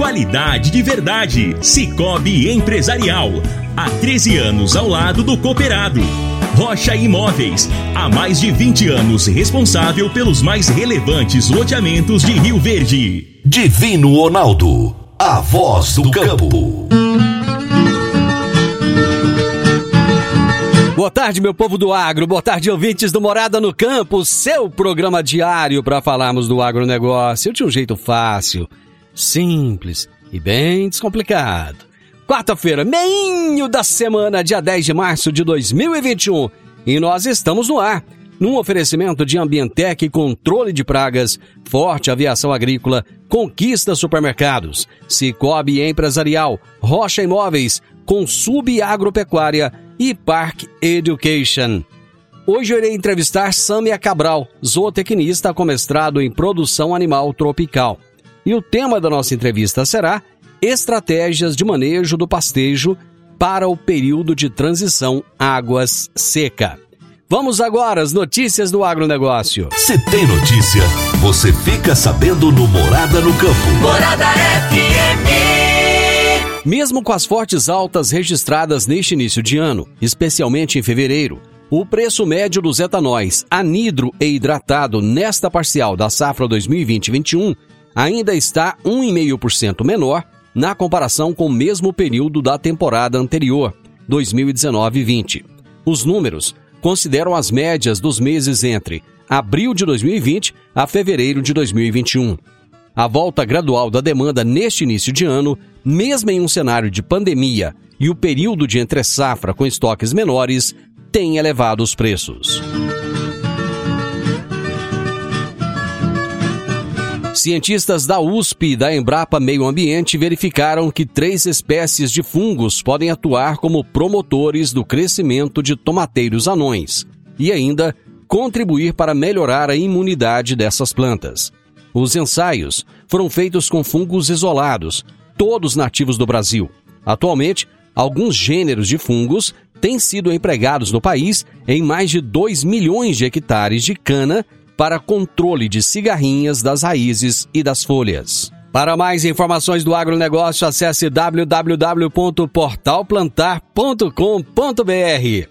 Qualidade de verdade. Cicobi Empresarial. Há 13 anos ao lado do cooperado. Rocha Imóveis. Há mais de 20 anos responsável pelos mais relevantes loteamentos de Rio Verde. Divino Ronaldo. A voz do campo. Boa tarde, meu povo do agro. Boa tarde, ouvintes do Morada no Campo, seu programa diário para falarmos do agronegócio de um jeito fácil, simples e bem descomplicado. Quarta-feira, meinho da semana, dia 10 de março de 2021. E nós estamos no ar, num oferecimento de Ambientec Controle de Pragas, Forte Aviação Agrícola, Conquista Supermercados, Cicobi Empresarial, Rocha Imóveis, Consub Agropecuária e Park Education. Hoje eu irei entrevistar Sâmia Cabral, zootecnista com mestrado em produção animal tropical. E o tema da nossa entrevista será Estratégias de manejo do pastejo para o período de transição águas seca. Vamos agora às notícias do agronegócio. Se tem notícia, você fica sabendo no Morada no Campo. Morada FM. Mesmo com as fortes altas registradas neste início de ano, especialmente em fevereiro, o preço médio dos etanóis anidro e hidratado nesta parcial da safra 2020-21 ainda está 1,5% menor na comparação com o mesmo período da temporada anterior, 2019-20. Os números consideram as médias dos meses entre abril de 2020 a fevereiro de 2021. A volta gradual da demanda neste início de ano, mesmo em um cenário de pandemia e o período de entre-safra com estoques menores, tem elevado os preços. Cientistas da USP e da Embrapa Meio Ambiente verificaram que três espécies de fungos podem atuar como promotores do crescimento de tomateiros anões e ainda contribuir para melhorar a imunidade dessas plantas. Os ensaios foram feitos com fungos isolados, todos nativos do Brasil. Atualmente, alguns gêneros de fungos têm sido empregados no país em mais de 2 milhões de hectares de cana para controle de cigarrinhas das raízes e das folhas. Para mais informações do agronegócio, acesse www.portalplantar.com.br.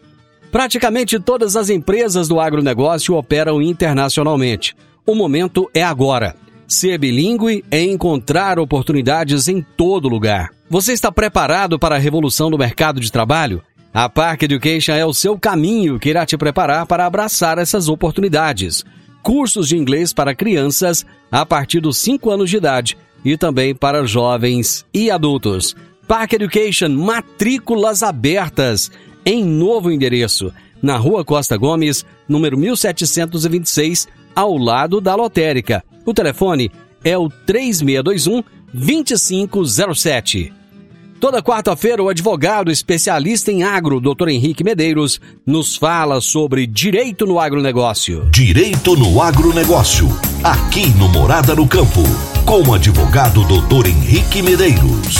Praticamente todas as empresas do agronegócio operam internacionalmente. O momento é agora. Ser bilíngue é encontrar oportunidades em todo lugar. Você está preparado para a revolução do mercado de trabalho? A Park Education é o seu caminho que irá te preparar para abraçar essas oportunidades cursos de inglês para crianças a partir dos 5 anos de idade e também para jovens e adultos. Park Education, matrículas abertas em novo endereço, na Rua Costa Gomes, número 1726, ao lado da lotérica. O telefone é o 3621 2507. Toda quarta-feira, o advogado especialista em agro, Dr. Henrique Medeiros, nos fala sobre direito no agronegócio. Direito no agronegócio. Aqui no Morada no Campo. Com o advogado Dr. Henrique Medeiros.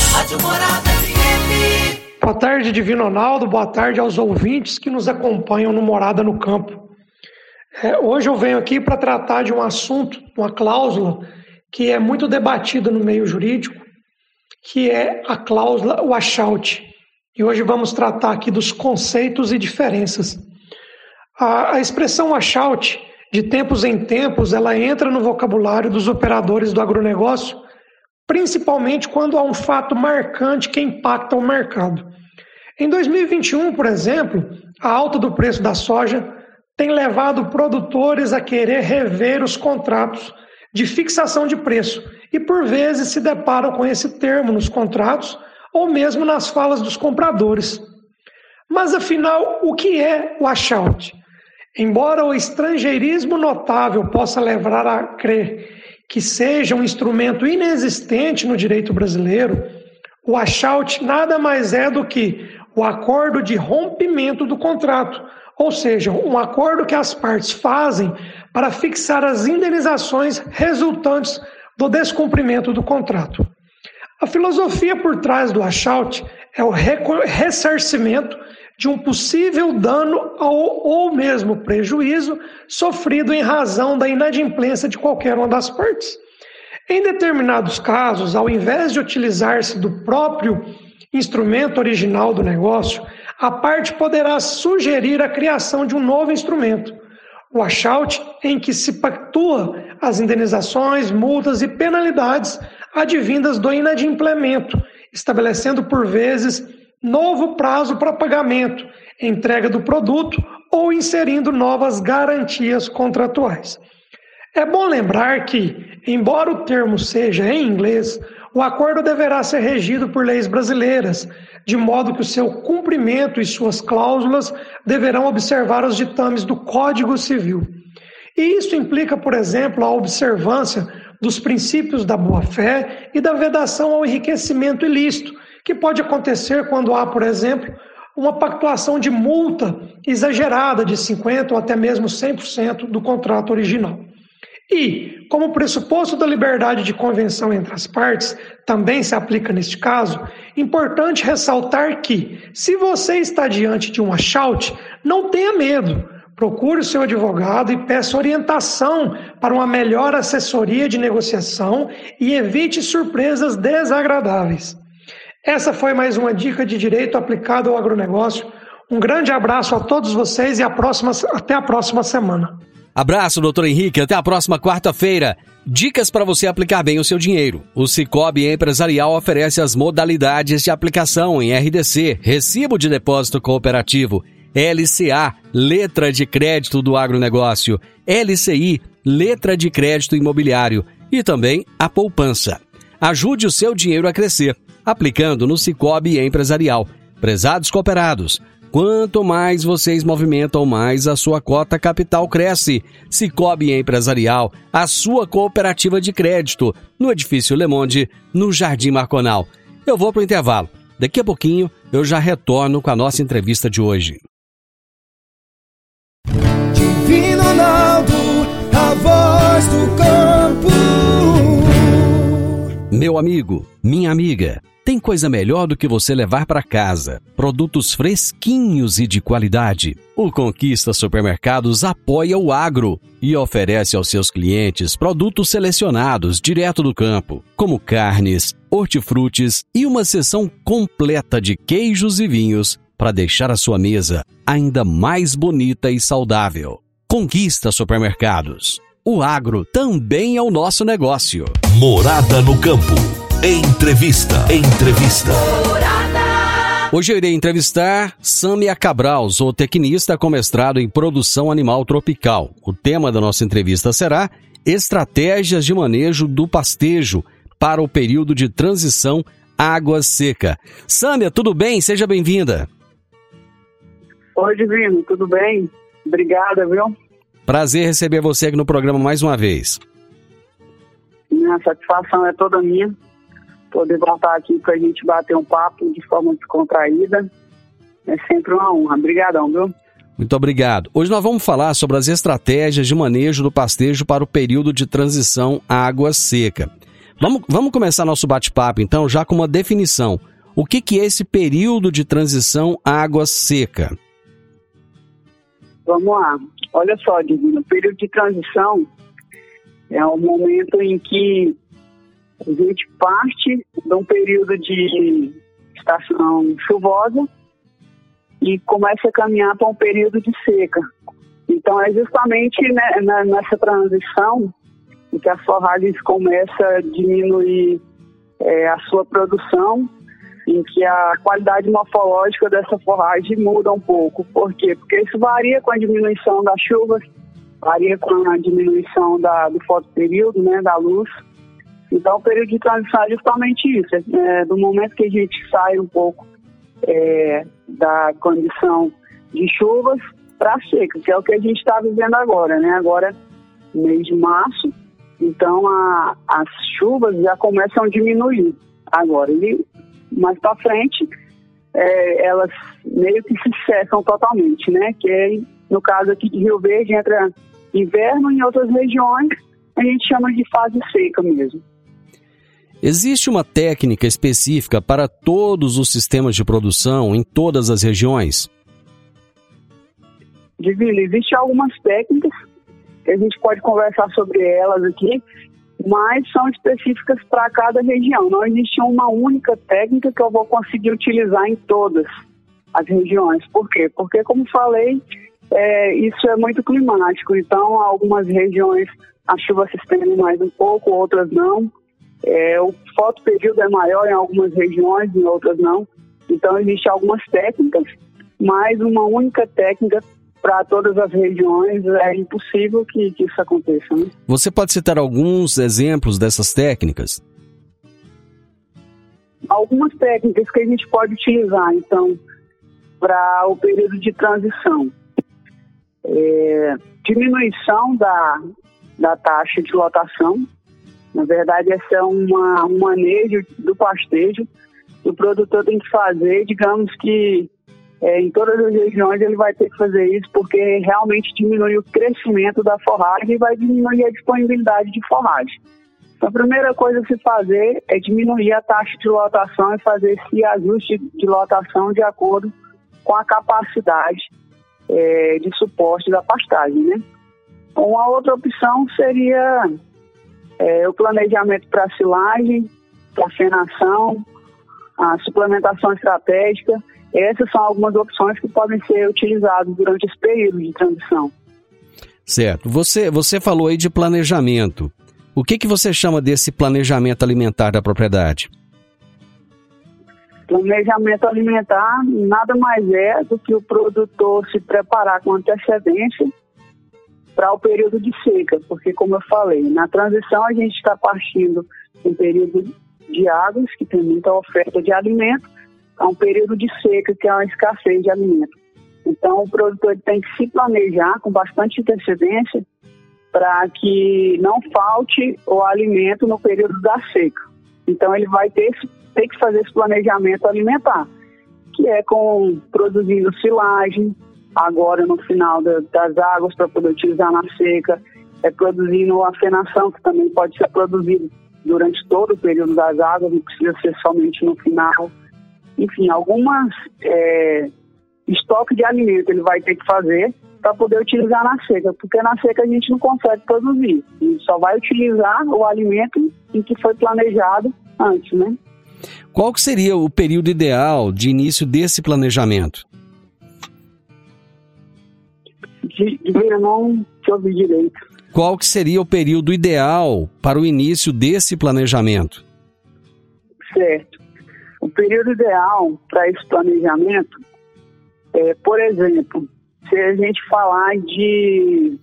Boa tarde, Divino Ronaldo. Boa tarde aos ouvintes que nos acompanham no Morada no Campo. É, hoje eu venho aqui para tratar de um assunto, uma cláusula que é muito debatida no meio jurídico que é a cláusula washout. E hoje vamos tratar aqui dos conceitos e diferenças. A, a expressão washout, de tempos em tempos, ela entra no vocabulário dos operadores do agronegócio, principalmente quando há um fato marcante que impacta o mercado. Em 2021, por exemplo, a alta do preço da soja tem levado produtores a querer rever os contratos de fixação de preço e por vezes se deparam com esse termo nos contratos ou mesmo nas falas dos compradores. Mas afinal, o que é o washout? Embora o estrangeirismo notável possa levar a crer que seja um instrumento inexistente no direito brasileiro, o washout nada mais é do que o acordo de rompimento do contrato, ou seja, um acordo que as partes fazem para fixar as indenizações resultantes do descumprimento do contrato. A filosofia por trás do washout é o ressarcimento de um possível dano ou, ou mesmo prejuízo sofrido em razão da inadimplência de qualquer uma das partes. Em determinados casos, ao invés de utilizar-se do próprio instrumento original do negócio, a parte poderá sugerir a criação de um novo instrumento, o washout, em que se pactua as indenizações, multas e penalidades advindas do inadimplemento, estabelecendo por vezes novo prazo para pagamento, entrega do produto ou inserindo novas garantias contratuais. É bom lembrar que, embora o termo seja em inglês, o acordo deverá ser regido por leis brasileiras, de modo que o seu cumprimento e suas cláusulas deverão observar os ditames do Código Civil. E isso implica, por exemplo, a observância dos princípios da boa-fé e da vedação ao enriquecimento ilícito, que pode acontecer quando há, por exemplo, uma pactuação de multa exagerada de 50% ou até mesmo 100% do contrato original. E, como pressuposto da liberdade de convenção entre as partes também se aplica neste caso, importante ressaltar que, se você está diante de um achaute, não tenha medo. Procure o seu advogado e peça orientação para uma melhor assessoria de negociação e evite surpresas desagradáveis. Essa foi mais uma dica de direito aplicado ao agronegócio. Um grande abraço a todos vocês e a próxima, até a próxima semana. Abraço, doutor Henrique. Até a próxima quarta-feira. Dicas para você aplicar bem o seu dinheiro. O Cicobi Empresarial oferece as modalidades de aplicação em RDC, Recibo de Depósito Cooperativo, LCA, Letra de Crédito do Agronegócio, LCI, Letra de Crédito Imobiliário e também a poupança. Ajude o seu dinheiro a crescer aplicando no Cicobi Empresarial. Prezados cooperados, quanto mais vocês movimentam, mais a sua cota capital cresce. Cicobi Empresarial, a sua cooperativa de crédito, no Edifício Le Monde, no Jardim Marconal. Eu vou para o intervalo. Daqui a pouquinho eu já retorno com a nossa entrevista de hoje. Divino Ronaldo, a voz do campo. Meu amigo, minha amiga. Tem coisa melhor do que você levar para casa produtos fresquinhos e de qualidade. O Conquista Supermercados apoia o agro e oferece aos seus clientes produtos selecionados direto do campo, como carnes, hortifrutis e uma seção completa de queijos e vinhos para deixar a sua mesa ainda mais bonita e saudável. Conquista Supermercados. O agro também é o nosso negócio. Morada no campo. Entrevista. Entrevista. Hoje eu irei entrevistar Samia Cabral, zootecnista com mestrado em produção animal tropical. O tema da nossa entrevista será Estratégias de manejo do pastejo para o período de transição água seca. Sâmia, tudo bem? Seja bem-vinda. Oi, Divino, tudo bem? Obrigada, viu? Prazer receber você aqui no programa mais uma vez. Minha satisfação é toda minha poder voltar aqui para a gente bater um papo de forma descontraída. É sempre uma honra. Obrigadão, viu? Muito obrigado. Hoje nós vamos falar sobre as estratégias de manejo do pastejo para o período de transição à água seca. Vamos, vamos começar nosso bate-papo, então, já com uma definição. O que, que é esse período de transição à água seca? Vamos lá. Olha só, Divino, o período de transição é o momento em que a gente parte de um período de estação chuvosa e começa a caminhar para um período de seca. Então é justamente né, nessa transição que as forragens começam a diminuir é, a sua produção, em que a qualidade morfológica dessa forragem muda um pouco. Por quê? Porque isso varia com a diminuição das chuvas, varia com a diminuição da, do fotoperíodo, né, da luz. Então, o período de transição é justamente isso, é, do momento que a gente sai um pouco é, da condição de chuvas para seca, que é o que a gente está vivendo agora, né? Agora, mês de março, então a, as chuvas já começam a diminuir agora. E mais para frente, é, elas meio que se cessam totalmente, né? Que é, no caso aqui de Rio Verde entra inverno, em outras regiões a gente chama de fase seca mesmo. Existe uma técnica específica para todos os sistemas de produção em todas as regiões? Divino, existem algumas técnicas que a gente pode conversar sobre elas aqui, mas são específicas para cada região. Não existe uma única técnica que eu vou conseguir utilizar em todas as regiões. Por quê? Porque, como falei, é, isso é muito climático. Então, algumas regiões a chuva se estende mais um pouco, outras não. É, o fotoperíodo é maior em algumas regiões, em outras não. Então, existem algumas técnicas, mas uma única técnica para todas as regiões é impossível que, que isso aconteça. Né? Você pode citar alguns exemplos dessas técnicas? Algumas técnicas que a gente pode utilizar, então, para o período de transição. É, diminuição da, da taxa de lotação. Na verdade, esse é uma, um manejo do pastejo que o produtor tem que fazer, digamos que é, em todas as regiões ele vai ter que fazer isso porque realmente diminui o crescimento da forragem e vai diminuir a disponibilidade de forragem. Então, a primeira coisa a se fazer é diminuir a taxa de lotação e fazer esse ajuste de lotação de acordo com a capacidade é, de suporte da pastagem, né? Uma outra opção seria é, o planejamento para silagem, para fenação, a suplementação estratégica essas são algumas opções que podem ser utilizadas durante esse período de transição. Certo. Você, você falou aí de planejamento. O que, que você chama desse planejamento alimentar da propriedade? Planejamento alimentar nada mais é do que o produtor se preparar com antecedência para o período de seca, porque como eu falei, na transição a gente está partindo um período de águas, que tem muita oferta de alimento, a um período de seca, que é uma escassez de alimento. Então, o produtor tem que se planejar com bastante antecedência para que não falte o alimento no período da seca. Então, ele vai ter, ter que fazer esse planejamento alimentar, que é com produzindo silagem, agora no final da, das águas para poder utilizar na seca, é produzindo a fenação, que também pode ser produzido durante todo o período das águas, não precisa ser somente no final enfim, algumas é, estoque de alimento ele vai ter que fazer para poder utilizar na seca, porque na seca a gente não consegue produzir. A gente só vai utilizar o alimento em que foi planejado antes, né? Qual que seria o período ideal de início desse planejamento? De, de não te ouvi direito. Qual que seria o período ideal para o início desse planejamento? Certo. Período ideal para esse planejamento é, por exemplo, se a gente falar de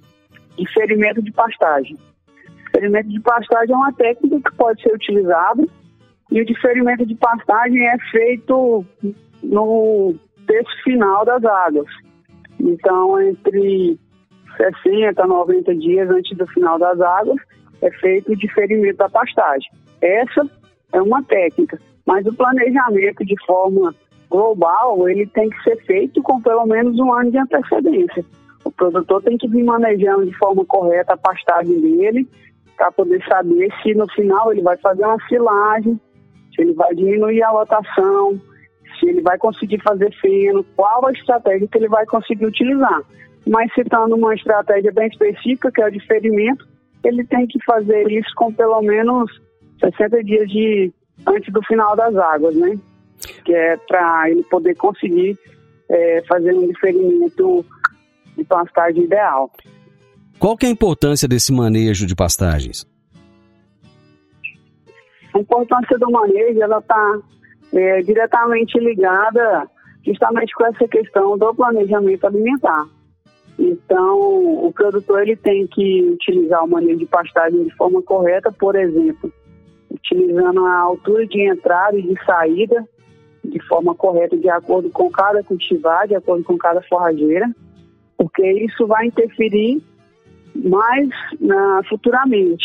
diferimento de pastagem. Diferimento de pastagem é uma técnica que pode ser utilizada e o diferimento de pastagem é feito no terço final das águas. Então, entre 60 a 90 dias antes do final das águas, é feito o diferimento da pastagem. Essa é uma técnica. Mas o planejamento de forma global, ele tem que ser feito com pelo menos um ano de antecedência. O produtor tem que vir manejando de forma correta a pastagem dele, para poder saber se no final ele vai fazer uma silagem, se ele vai diminuir a lotação, se ele vai conseguir fazer feno, qual a estratégia que ele vai conseguir utilizar. Mas citando uma estratégia bem específica, que é o diferimento, ele tem que fazer isso com pelo menos 60 dias de antes do final das águas, né? Que é para ele poder conseguir é, fazer um diferimento de pastagem ideal. Qual que é a importância desse manejo de pastagens? A importância do manejo ela está é, diretamente ligada justamente com essa questão do planejamento alimentar. Então, o produtor ele tem que utilizar o manejo de pastagem de forma correta, por exemplo, utilizando a altura de entrada e de saída de forma correta, de acordo com cada cultivar, de acordo com cada forrageira, porque isso vai interferir mais na, futuramente.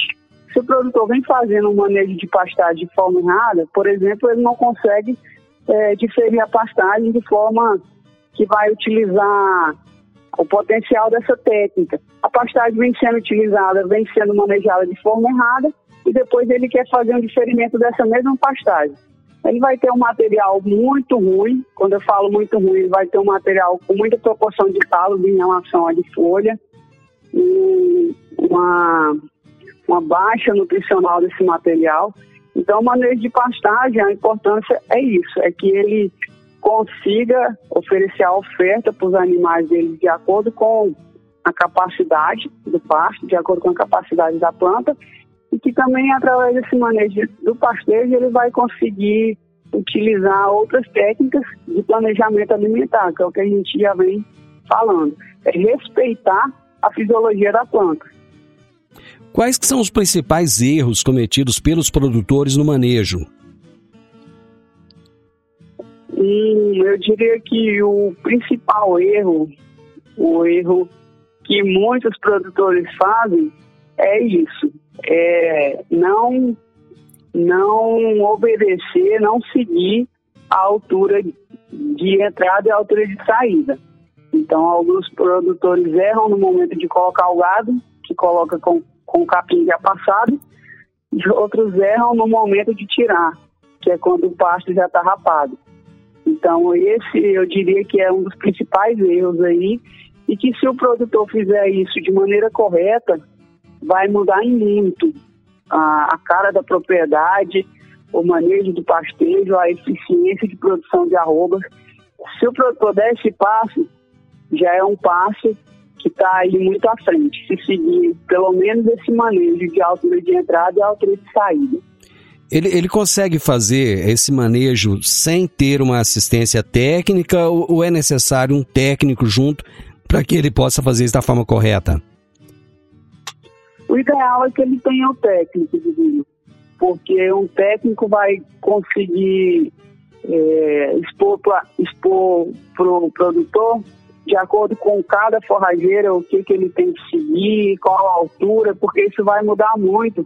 Se o produtor vem fazendo um manejo de pastagem de forma errada, por exemplo, ele não consegue é, diferir a pastagem de forma que vai utilizar o potencial dessa técnica. A pastagem vem sendo utilizada, vem sendo manejada de forma errada e depois ele quer fazer um diferimento dessa mesma pastagem. Ele vai ter um material muito ruim, quando eu falo muito ruim, ele vai ter um material com muita proporção de talos em relação à de folha, e uma, uma baixa nutricional desse material. Então, o manejo de pastagem, a importância é isso, é que ele consiga oferecer a oferta para os animais dele de acordo com a capacidade do pasto, de acordo com a capacidade da planta, e que também através desse manejo do pastejo ele vai conseguir utilizar outras técnicas de planejamento alimentar, que é o que a gente já vem falando. É respeitar a fisiologia da planta. Quais são os principais erros cometidos pelos produtores no manejo? Hum, eu diria que o principal erro, o erro que muitos produtores fazem é isso, é não não obedecer, não seguir a altura de entrada e a altura de saída. Então, alguns produtores erram no momento de colocar o gado, que coloca com, com o capim já passado, e outros erram no momento de tirar, que é quando o pasto já está rapado. Então, esse eu diria que é um dos principais erros aí, e que se o produtor fizer isso de maneira correta, vai mudar em muito a, a cara da propriedade, o manejo do pastejo, a eficiência de produção de arrobas. Se o produtor der esse passo, já é um passo que está aí muito à frente. Se seguir pelo menos esse manejo de altura de entrada e altura de saída. Ele, ele consegue fazer esse manejo sem ter uma assistência técnica ou, ou é necessário um técnico junto para que ele possa fazer isso da forma correta? O ideal é que ele tenha o técnico, Divino, porque um técnico vai conseguir é, expor para o pro produtor de acordo com cada forrageira o que, que ele tem que seguir, qual a altura, porque isso vai mudar muito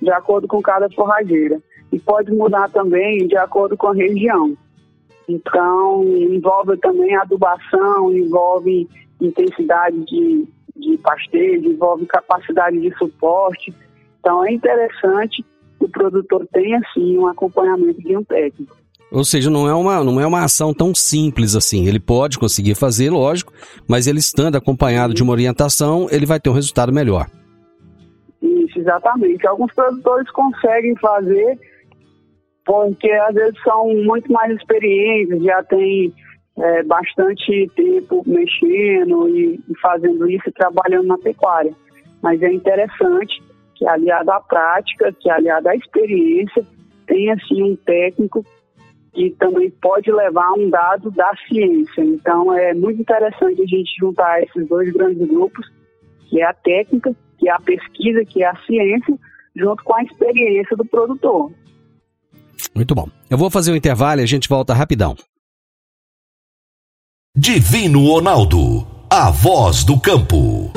de acordo com cada forrageira. E pode mudar também de acordo com a região. Então, envolve também adubação, envolve intensidade de, de pastejo, envolve capacidade de suporte. Então, é interessante que o produtor tenha, sim, um acompanhamento de um técnico. Ou seja, não é, uma, não é uma ação tão simples assim. Ele pode conseguir fazer, lógico, mas ele estando acompanhado de uma orientação, ele vai ter um resultado melhor. Isso, exatamente. Alguns produtores conseguem fazer porque às vezes são muito mais experientes, já têm é, bastante tempo mexendo e, e fazendo isso e trabalhando na pecuária. Mas é interessante que aliado à prática, que aliado à experiência, tenha assim um técnico que também pode levar um dado da ciência. Então é muito interessante a gente juntar esses dois grandes grupos, que é a técnica, que é a pesquisa, que é a ciência, junto com a experiência do produtor. Muito bom. Eu vou fazer um intervalo e a gente volta rapidão. Divino Ronaldo, a voz do campo.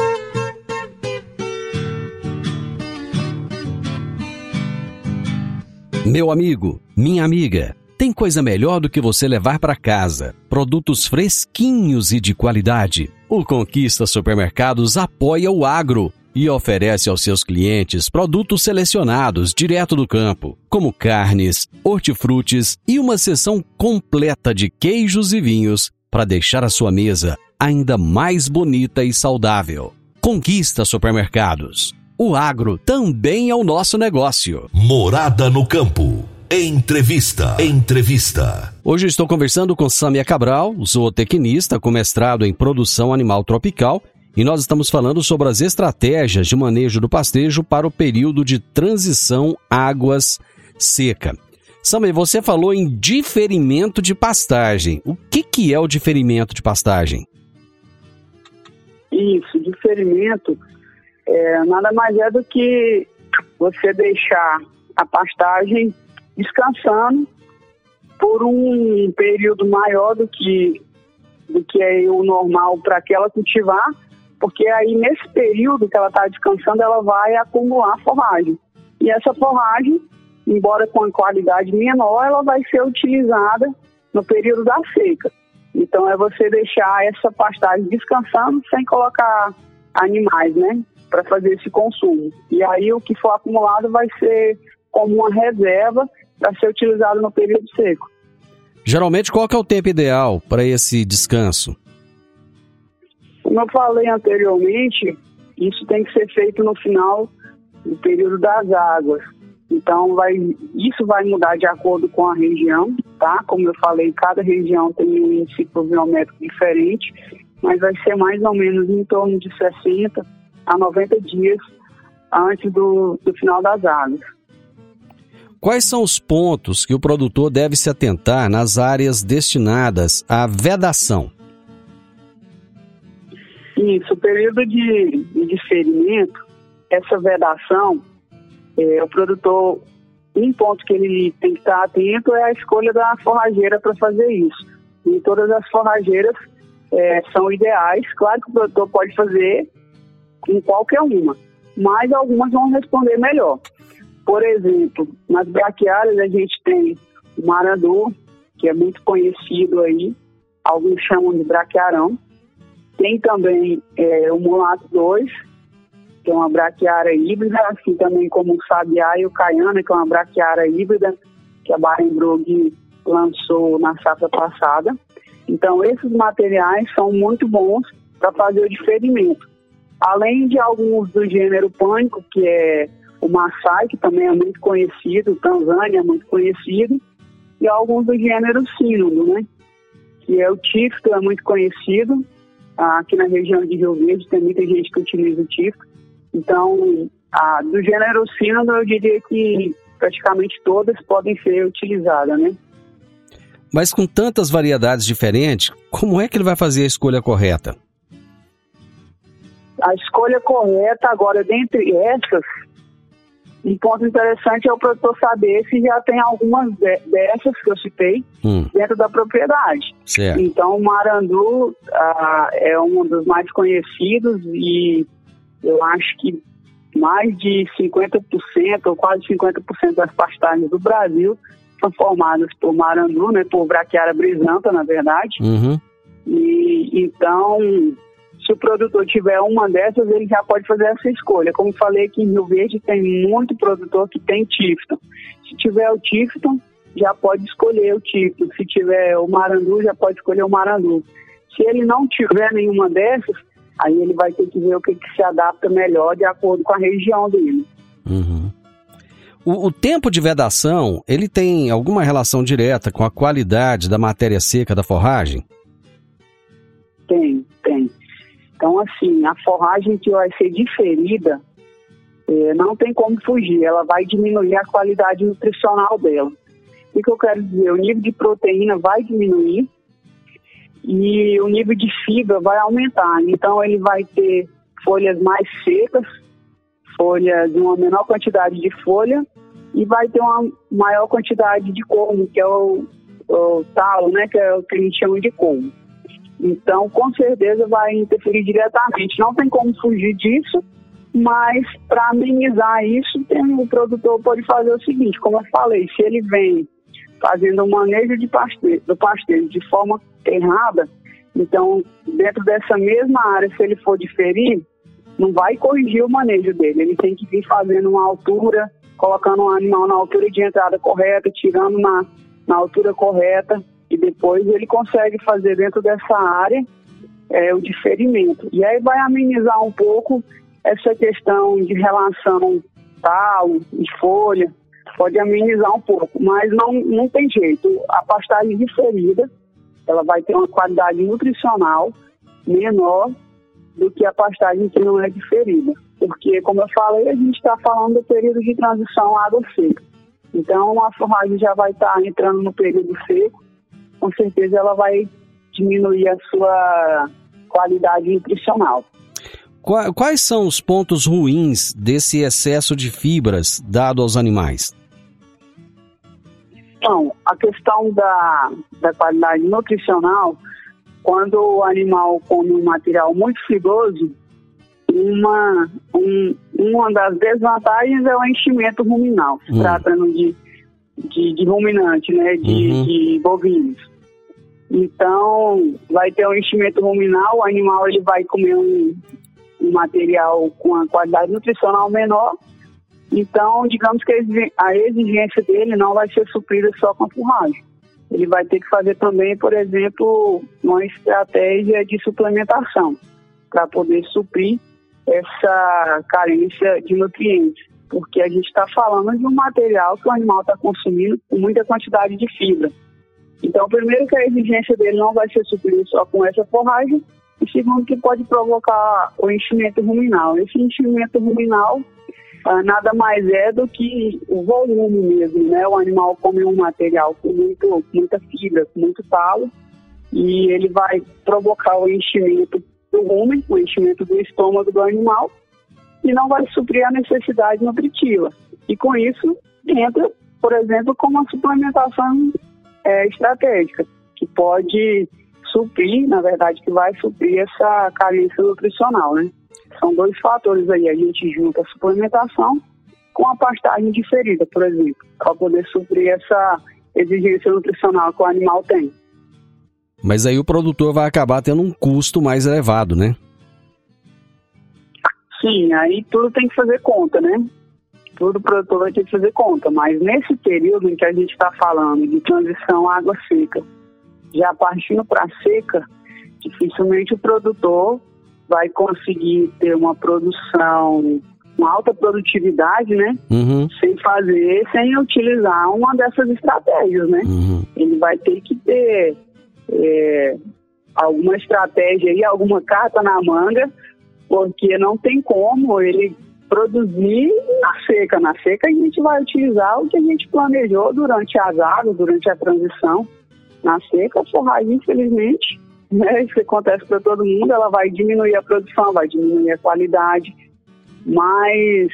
Meu amigo, minha amiga. Tem coisa melhor do que você levar para casa. Produtos fresquinhos e de qualidade. O Conquista Supermercados apoia o agro e oferece aos seus clientes produtos selecionados direto do campo, como carnes, hortifrutis e uma seção completa de queijos e vinhos para deixar a sua mesa ainda mais bonita e saudável. Conquista Supermercados. O agro também é o nosso negócio. Morada no campo. Entrevista. Entrevista. Hoje estou conversando com Samia Cabral, zootecnista com mestrado em produção animal tropical, e nós estamos falando sobre as estratégias de manejo do pastejo para o período de transição águas seca. Samia, você falou em diferimento de pastagem. O que, que é o diferimento de pastagem? Isso, diferimento é, nada mais é do que você deixar a pastagem descansando por um período maior do que, do que é o normal para que ela cultivar, porque aí nesse período que ela está descansando, ela vai acumular forragem. E essa forragem, embora com a qualidade menor, ela vai ser utilizada no período da seca. Então é você deixar essa pastagem descansando sem colocar animais, né, para fazer esse consumo. E aí o que for acumulado vai ser como uma reserva para ser utilizado no período seco. Geralmente, qual é o tempo ideal para esse descanso? Como eu falei anteriormente, isso tem que ser feito no final do período das águas. Então, vai, isso vai mudar de acordo com a região, tá? Como eu falei, cada região tem um índice pluviométrico diferente, mas vai ser mais ou menos em torno de 60 a 90 dias antes do, do final das águas. Quais são os pontos que o produtor deve se atentar nas áreas destinadas à vedação? Isso, o período de, de diferimento, essa vedação, é, o produtor, um ponto que ele tem que estar atento é a escolha da forrageira para fazer isso. E todas as forrageiras é, são ideais, claro que o produtor pode fazer em qualquer uma, mas algumas vão responder melhor. Por exemplo, nas braquiárias a gente tem o marandu, que é muito conhecido aí, alguns chamam de braquiarão. Tem também é, o mulato 2, que é uma braquiária híbrida, assim também como o sabiá e o caiana, que é uma braquiária híbrida, que a Barenbrug lançou na safra passada. Então, esses materiais são muito bons para fazer o diferimento. Além de alguns do gênero pânico, que é o Maasai, que também é muito conhecido, o Tanzânia é muito conhecido, e alguns do gênero sínodo, né? Que é o tifto, é muito conhecido. Aqui na região de Rio Verde tem muita gente que utiliza o tifto. Então, a, do gênero sínodo, eu diria que praticamente todas podem ser utilizadas, né? Mas com tantas variedades diferentes, como é que ele vai fazer a escolha correta? A escolha correta, agora, dentre essas, um ponto interessante é o produtor saber se já tem algumas dessas que eu citei hum. dentro da propriedade. Certo. Então, o Marandu ah, é um dos mais conhecidos e eu acho que mais de 50% ou quase 50% das pastagens do Brasil são formadas por Marandu, né, por Braquiara brisanta, na verdade. Uhum. E então se o produtor tiver uma dessas, ele já pode fazer essa escolha. Como falei aqui em Rio Verde, tem muito produtor que tem Tifton. Se tiver o Tifton, já pode escolher o Tifton. Se tiver o Marandu, já pode escolher o Marandu. Se ele não tiver nenhuma dessas, aí ele vai ter que ver o que, que se adapta melhor de acordo com a região dele. Uhum. O, o, tempo de vedação, ele tem alguma relação direta com a qualidade da matéria seca da forragem? Tem, tem. Então, assim, a forragem que vai ser diferida, é, não tem como fugir, ela vai diminuir a qualidade nutricional dela. O que eu quero dizer? O nível de proteína vai diminuir e o nível de fibra vai aumentar. Então, ele vai ter folhas mais secas, folhas de uma menor quantidade de folha e vai ter uma maior quantidade de como, que é o, o talo, né, que é o que a gente chama de como. Então, com certeza vai interferir diretamente. Não tem como fugir disso, mas para amenizar isso, tem, o produtor pode fazer o seguinte, como eu falei, se ele vem fazendo o manejo de pasteiro, do pasteiro de forma errada, então, dentro dessa mesma área, se ele for diferir, não vai corrigir o manejo dele. Ele tem que vir fazendo uma altura, colocando o animal na altura de entrada correta, tirando na, na altura correta e depois ele consegue fazer dentro dessa área é, o diferimento. E aí vai amenizar um pouco essa questão de relação tal, de folha, pode amenizar um pouco, mas não, não tem jeito. A pastagem diferida, ela vai ter uma qualidade nutricional menor do que a pastagem que não é diferida. Porque, como eu falei, a gente está falando do período de transição água seca. Então, a forragem já vai estar tá entrando no período seco com certeza ela vai diminuir a sua qualidade nutricional. Quais são os pontos ruins desse excesso de fibras dado aos animais? Então, a questão da, da qualidade nutricional, quando o animal come um material muito fibroso, uma, um, uma das desvantagens é o enchimento ruminal, se hum. tratando de, de, de ruminante, né, de, uhum. de bovinos. Então, vai ter um enchimento ruminal, o animal ele vai comer um, um material com a qualidade nutricional menor. Então, digamos que a exigência dele não vai ser suprida só com a forragem. Ele vai ter que fazer também, por exemplo, uma estratégia de suplementação para poder suprir essa carência de nutrientes. Porque a gente está falando de um material que o animal está consumindo com muita quantidade de fibra. Então, primeiro que a exigência dele não vai ser suprida só com essa forragem, e segundo que pode provocar o enchimento ruminal. Esse enchimento ruminal nada mais é do que o volume mesmo, né? O animal come um material com muito, muita fibra, com muito talo, e ele vai provocar o enchimento do rumen, o enchimento do estômago do animal, e não vai suprir a necessidade nutritiva. E com isso entra, por exemplo, como uma suplementação é, estratégica, que pode suprir, na verdade, que vai suprir essa carência nutricional, né? São dois fatores aí, a gente junta a suplementação com a pastagem diferida, por exemplo, para poder suprir essa exigência nutricional que o animal tem. Mas aí o produtor vai acabar tendo um custo mais elevado, né? Sim, aí tudo tem que fazer conta, né? Tudo o produtor vai ter que fazer conta. Mas nesse período em que a gente está falando de transição à água seca, já partindo para seca, dificilmente o produtor vai conseguir ter uma produção uma alta produtividade, né? Uhum. Sem fazer, sem utilizar uma dessas estratégias, né? Uhum. Ele vai ter que ter é, alguma estratégia aí, alguma carta na manga, porque não tem como ele produzir na seca. Na seca a gente vai utilizar o que a gente planejou durante as águas, durante a transição. Na seca, a forragem, infelizmente, né, isso acontece para todo mundo, ela vai diminuir a produção, vai diminuir a qualidade, mas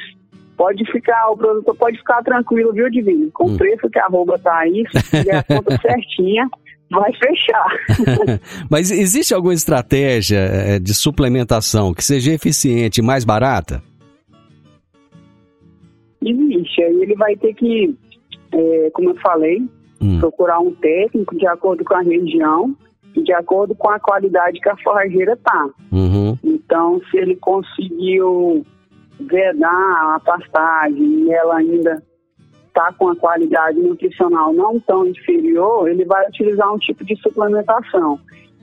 pode ficar, o produtor pode ficar tranquilo, viu, Divino? Com hum. o preço que a arroba tá aí, se fizer a conta certinha, vai fechar. Mas existe alguma estratégia eh, de suplementação que seja eficiente e mais barata? Existe. Aí ele vai ter que, é, como eu falei, hum. procurar um técnico de acordo com a região de acordo com a qualidade que a forrageira tá. Uhum. Então, se ele conseguiu vedar a pastagem e ela ainda está com a qualidade nutricional não tão inferior, ele vai utilizar um tipo de suplementação.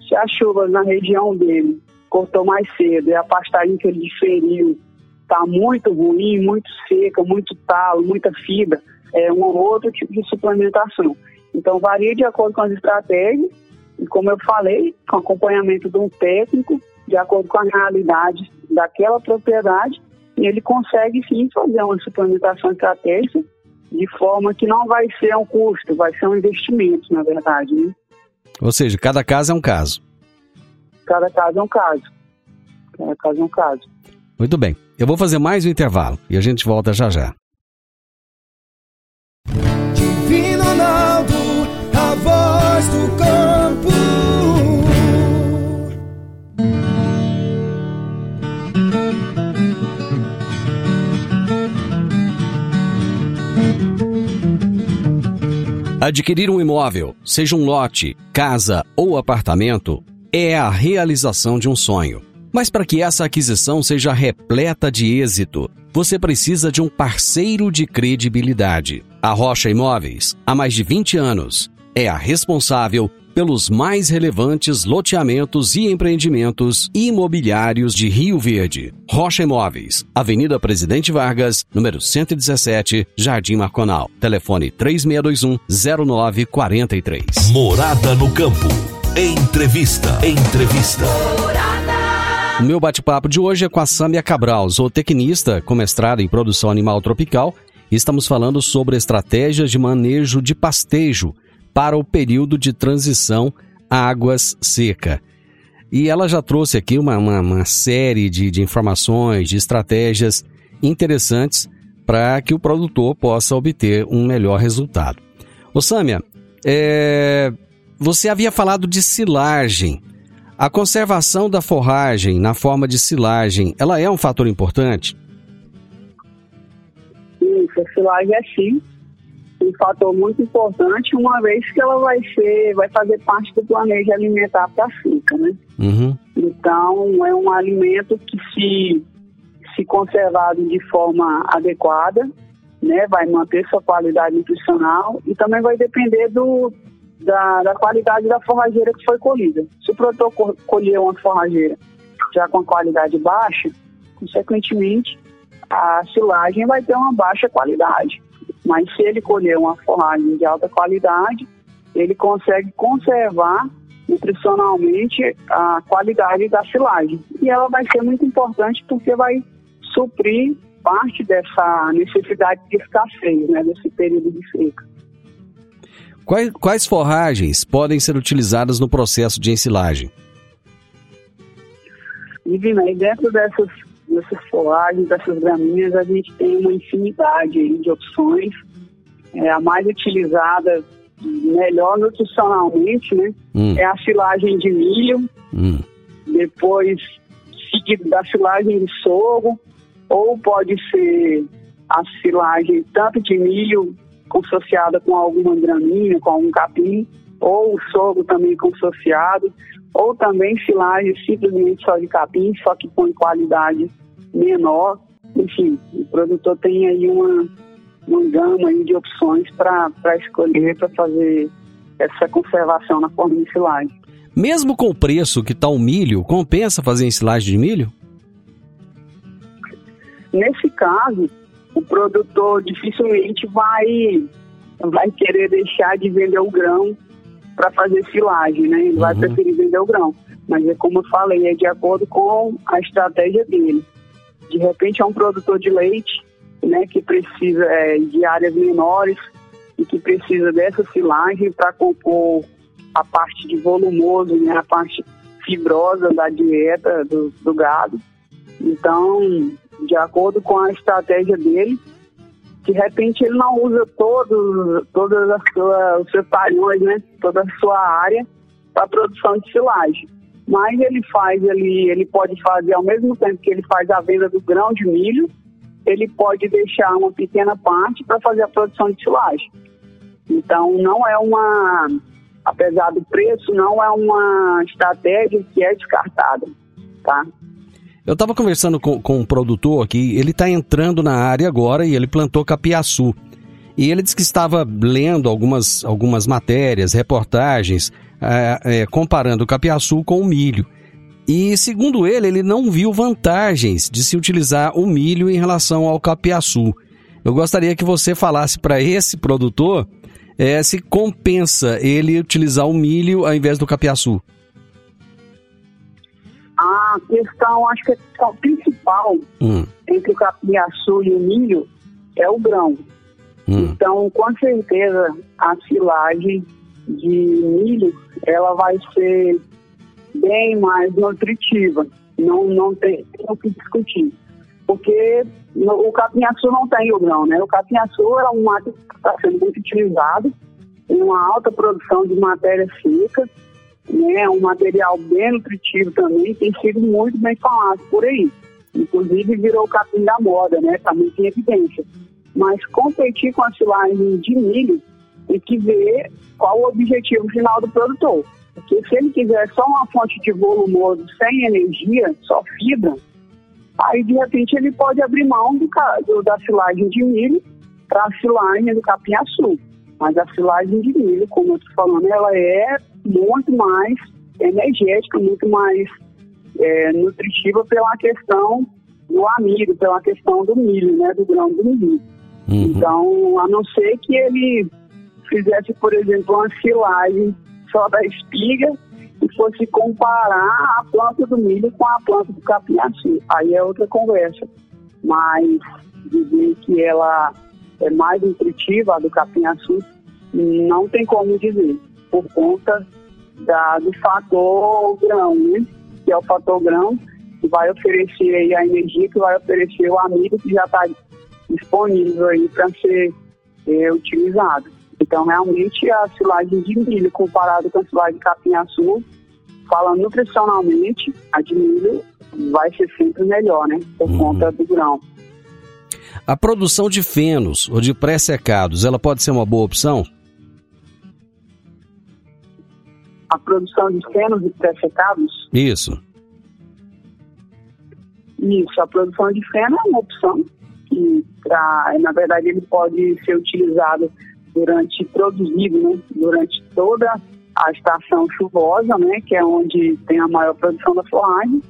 Se as chuvas na região dele cortou mais cedo e a pastagem que ele diferiu está muito ruim, muito seca, muito talo, muita fibra, é um outro tipo de suplementação. Então varia de acordo com as estratégias e como eu falei, com acompanhamento de um técnico, de acordo com a realidade daquela propriedade, e ele consegue sim fazer uma suplementação estratégica de forma que não vai ser um custo, vai ser um investimento, na verdade. Né? Ou seja, cada caso é um caso. Cada caso é um caso. Cada caso é um caso. Muito bem. Eu vou fazer mais um intervalo e a gente volta já já. Divino Ronaldo, a voz do campo. Adquirir um imóvel, seja um lote, casa ou apartamento, é a realização de um sonho. Mas para que essa aquisição seja repleta de êxito, você precisa de um parceiro de credibilidade. A Rocha Imóveis, há mais de 20 anos, é a responsável pelos mais relevantes loteamentos e empreendimentos imobiliários de Rio Verde. Rocha Imóveis, Avenida Presidente Vargas, número 117, Jardim Marconal. Telefone 3621-0943. Morada no Campo. Entrevista. Entrevista. O meu bate-papo de hoje é com a Sâmia Cabral, zootecnista com mestrado em produção animal tropical. E estamos falando sobre estratégias de manejo de pastejo para o período de transição águas seca. E ela já trouxe aqui uma, uma, uma série de, de informações, de estratégias interessantes para que o produtor possa obter um melhor resultado. Ô Sâmia, é, você havia falado de silagem. A conservação da forragem na forma de silagem, ela é um fator importante? Isso, a silagem é sim um fator muito importante, uma vez que ela vai ser, vai fazer parte do planejo alimentar para a seca, né? Uhum. Então, é um alimento que se, se conservado de forma adequada, né, vai manter sua qualidade nutricional e também vai depender do, da, da qualidade da forrageira que foi colhida. Se o produtor colher uma forrageira já com qualidade baixa, consequentemente, a silagem vai ter uma baixa qualidade. Mas se ele colher uma forragem de alta qualidade, ele consegue conservar nutricionalmente a qualidade da silagem. E ela vai ser muito importante porque vai suprir parte dessa necessidade de escassez, né, desse período de seca. Quais, quais forragens podem ser utilizadas no processo de ensilagem? Divina, aí dentro dessas, dessas forragens, dessas gramíneas, a gente tem uma infinidade de opções. É, a mais utilizada, melhor nutricionalmente, né? Hum. É a silagem de milho. Hum. Depois, seguido da silagem de sorgo. Ou pode ser a silagem tanto de milho consociada com alguma gramínea, com algum capim, ou o sorgo também consociado ou também silagem simplesmente só de capim, só que com qualidade menor. Enfim, o produtor tem aí uma, uma gama aí de opções para escolher, para fazer essa conservação na forma de silagem. Mesmo com o preço que está o milho, compensa fazer ensilagem de milho? Nesse caso, o produtor dificilmente vai, vai querer deixar de vender o grão para fazer silagem, né? Ele uhum. vai preferir vender o grão. Mas é como eu falei, é de acordo com a estratégia dele. De repente é um produtor de leite, né, que precisa é, de áreas menores e que precisa dessa silagem para compor a parte de volumoso, né, a parte fibrosa da dieta do, do gado. Então, de acordo com a estratégia dele, de repente ele não usa todos, todas as suas, os seus talhões, né? Toda a sua área para produção de silagem. Mas ele faz ali, ele pode fazer ao mesmo tempo que ele faz a venda do grão de milho, ele pode deixar uma pequena parte para fazer a produção de silagem. Então não é uma, apesar do preço, não é uma estratégia que é descartada, tá? Eu estava conversando com, com um produtor aqui, ele está entrando na área agora e ele plantou capiaçu. E ele disse que estava lendo algumas, algumas matérias, reportagens, é, é, comparando o capiaçu com o milho. E, segundo ele, ele não viu vantagens de se utilizar o milho em relação ao capiaçu. Eu gostaria que você falasse para esse produtor é, se compensa ele utilizar o milho ao invés do capiaçu. A questão, acho que a questão principal hum. entre o capim-açu e o milho é o grão. Hum. Então, com certeza, a silagem de milho, ela vai ser bem mais nutritiva. Não, não tem o que discutir. Porque no, o capim-açu não tem o grão, né? O capim-açu é um mato que está sendo muito utilizado uma alta produção de matéria seca né, um material bem nutritivo também, tem sido muito bem falado por aí. Inclusive virou o capim da moda, né? Está muito em evidência. Mas competir com a silagem de milho tem que ver qual o objetivo final do produtor. Porque se ele quiser só uma fonte de volumoso sem energia, só fibra, aí de repente ele pode abrir mão do, do da silagem de milho para a silagem do capim-açúcar. Mas a silagem de milho, como eu estou falando, ela é muito mais energética, muito mais é, nutritiva pela questão do amido, pela questão do milho, né, do grão do milho. Uhum. Então, a não ser que ele fizesse, por exemplo, uma silagem só da espiga e fosse comparar a planta do milho com a planta do capim-açu. Aí é outra conversa. Mas dizer que ela é mais nutritiva, a do capim-açu, não tem como dizer, por conta da, do fator grão, né? que é o fator grão, que vai oferecer aí a energia, que vai oferecer o amido que já está disponível aí para ser é, utilizado. Então, realmente, a silagem de milho comparado com a silagem de capim-açúcar, falando nutricionalmente, a de milho vai ser sempre melhor, né? Por uhum. conta do grão. A produção de fenos ou de pré-secados, ela pode ser uma boa opção? A produção de fenos e pré-secados? Isso. Isso, a produção de feno é uma opção que, pra, na verdade, ele pode ser utilizado durante, produzido, né, durante toda a estação chuvosa, né, que é onde tem a maior produção da forragem,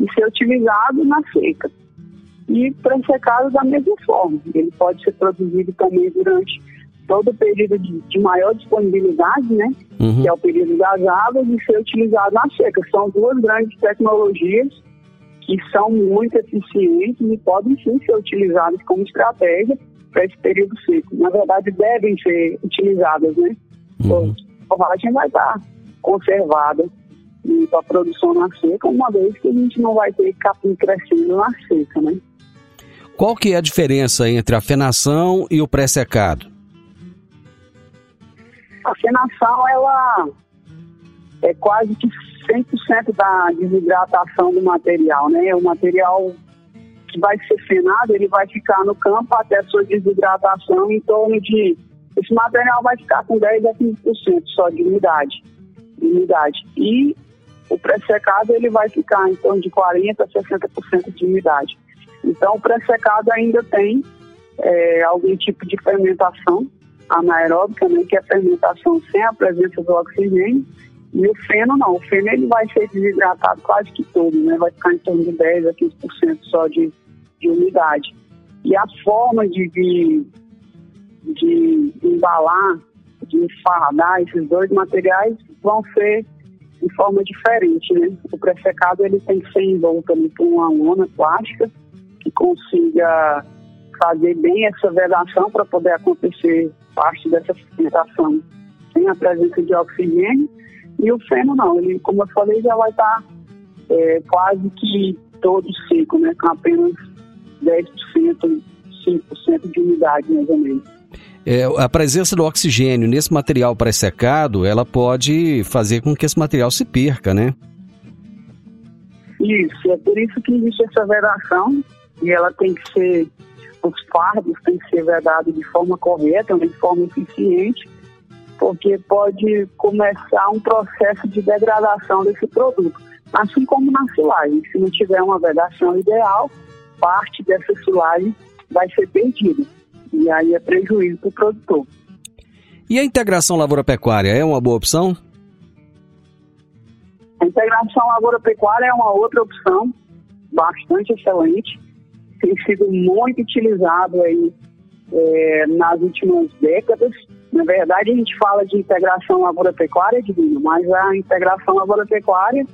e ser utilizado na seca. E pré-secado da mesma forma. Ele pode ser produzido também durante todo o período de, de maior disponibilidade, né, uhum. que é o período das águas, e ser utilizado na seca. São duas grandes tecnologias que são muito eficientes e podem sim ser utilizadas como estratégia para esse período seco. Na verdade, devem ser utilizadas, né? Uhum. A forragem vai estar conservada e a produção na seca, uma vez que a gente não vai ter capim crescendo na seca, né? Qual que é a diferença entre a fenação e o pré-secado? A fenação, ela é quase que 100% da desidratação do material, né? O material que vai ser fenado, ele vai ficar no campo até a sua desidratação em torno de... Esse material vai ficar com 10 a 15% só de umidade. De umidade. E o pré-secado, ele vai ficar em torno de 40% a 60% de umidade. Então, o pré-secado ainda tem é, algum tipo de fermentação anaeróbica, né, que é a fermentação sem a presença do oxigênio, e o feno não, o feno ele vai ser desidratado quase que todo, né? Vai ficar em torno de 10 a 15% só de, de umidade. E a forma de, de, de, embalar, de fardar esses dois materiais vão ser de forma diferente, né? O pré-secado ele tem que ser envolto ali por uma lona plástica que consiga fazer bem essa vedação para poder acontecer parte dessa fermentação sem a presença de oxigênio e o feno não, ele, como eu falei, já vai estar tá, é, quase que todo seco, né? Com apenas 10%, 5% de umidade, mais ou menos. É, a presença do oxigênio nesse material pré-secado, ela pode fazer com que esse material se perca, né? Isso, é por isso que existe essa vedação e ela tem que ser, os fardos têm que ser vedados de forma correta, de forma eficiente, porque pode começar um processo de degradação desse produto. Assim como na silagem, se não tiver uma vedação ideal, parte dessa silagem vai ser perdida. E aí é prejuízo para o produtor. E a integração lavoura-pecuária é uma boa opção? A integração lavoura-pecuária é uma outra opção bastante excelente. Tem sido muito utilizado aí é, nas últimas décadas na verdade, a gente fala de integração lavoura-pecuária, Divino, mas a integração lavoura-pecuária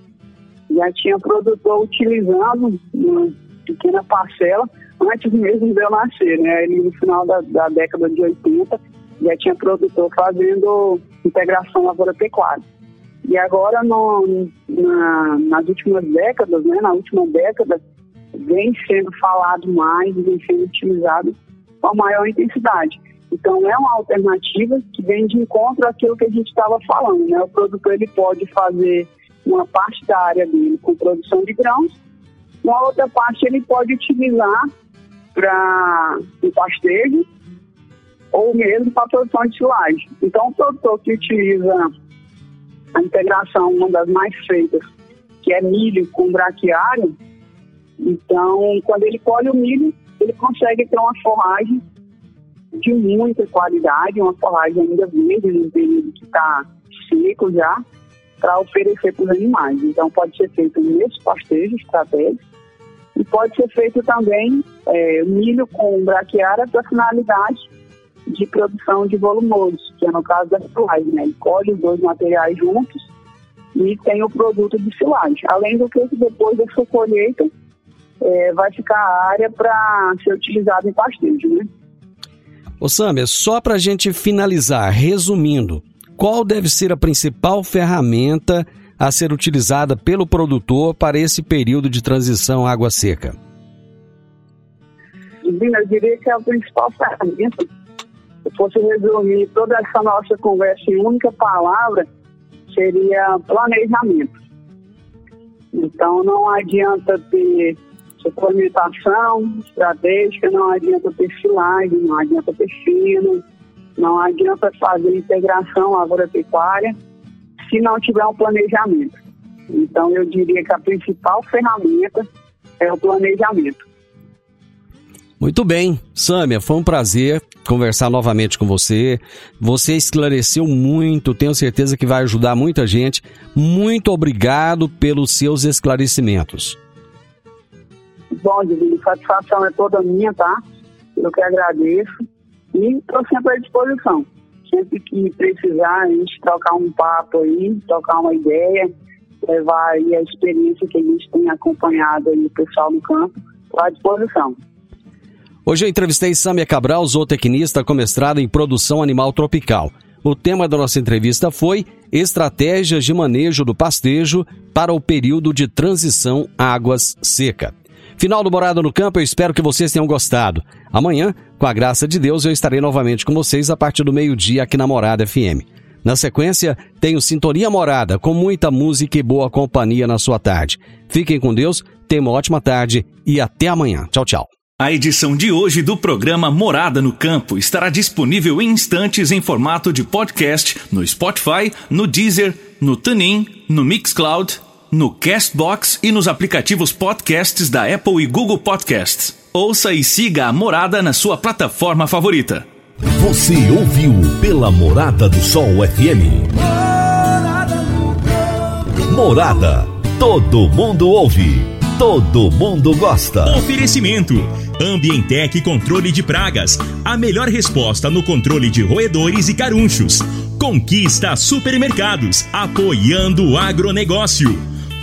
já tinha produtor utilizando uma pequena parcela antes mesmo de eu nascer, né? Ali no final da, da década de 80 já tinha produtor fazendo integração lavoura-pecuária. E agora, no, na, nas últimas décadas, né, na última década, vem sendo falado mais, vem sendo utilizado com maior intensidade. Então, é uma alternativa que vem de encontro àquilo que a gente estava falando. Né? O produtor ele pode fazer uma parte da área dele com produção de grãos, uma outra parte ele pode utilizar para o pastejo ou mesmo para produção de silagem. Então, o produtor que utiliza a integração, uma das mais feitas, que é milho com braquiário, então, quando ele colhe o milho, ele consegue ter uma forragem de muita qualidade, uma forragem ainda verde, no período que está seco já, para oferecer para os animais. Então, pode ser feito nesse pastejo estratégico e pode ser feito também é, milho com braquiária para finalidade de produção de volumosos, que é no caso da silagem. Né? Ele colhe os dois materiais juntos e tem o produto de silagem. Além do que, depois da sua colheita, é, vai ficar a área para ser utilizada em pastejo, né? Ô Samia, só para a gente finalizar, resumindo, qual deve ser a principal ferramenta a ser utilizada pelo produtor para esse período de transição água seca? eu diria que a principal ferramenta, se fosse resumir toda essa nossa conversa em única palavra, seria planejamento. Então não adianta ter suplementação estratégica, não adianta ter silagem, não adianta ter fino, não adianta fazer integração agropecuária se não tiver um planejamento. Então, eu diria que a principal ferramenta é o planejamento. Muito bem, Sâmia, foi um prazer conversar novamente com você. Você esclareceu muito, tenho certeza que vai ajudar muita gente. Muito obrigado pelos seus esclarecimentos. Bom, Divino, satisfação é toda minha, tá? Eu que agradeço e estou sempre à disposição. Sempre que precisar, a gente trocar um papo aí, trocar uma ideia, levar aí a experiência que a gente tem acompanhado aí o pessoal no campo, estou à disposição. Hoje eu entrevistei Samia Cabral, zootecnista com mestrado em produção animal tropical. O tema da nossa entrevista foi Estratégias de manejo do pastejo para o período de transição águas seca. Final do Morada no Campo, eu espero que vocês tenham gostado. Amanhã, com a graça de Deus, eu estarei novamente com vocês a partir do meio-dia aqui na Morada FM. Na sequência, tenho Sintonia Morada, com muita música e boa companhia na sua tarde. Fiquem com Deus, tenham uma ótima tarde e até amanhã. Tchau, tchau. A edição de hoje do programa Morada no Campo estará disponível em instantes em formato de podcast no Spotify, no Deezer, no TuneIn, no Mixcloud, no Castbox e nos aplicativos podcasts da Apple e Google Podcasts. Ouça e siga a Morada na sua plataforma favorita. Você ouviu pela Morada do Sol FM. Morada. Todo mundo ouve. Todo mundo gosta. Oferecimento Ambientec Controle de Pragas, a melhor resposta no controle de roedores e carunchos. Conquista Supermercados, apoiando o agronegócio.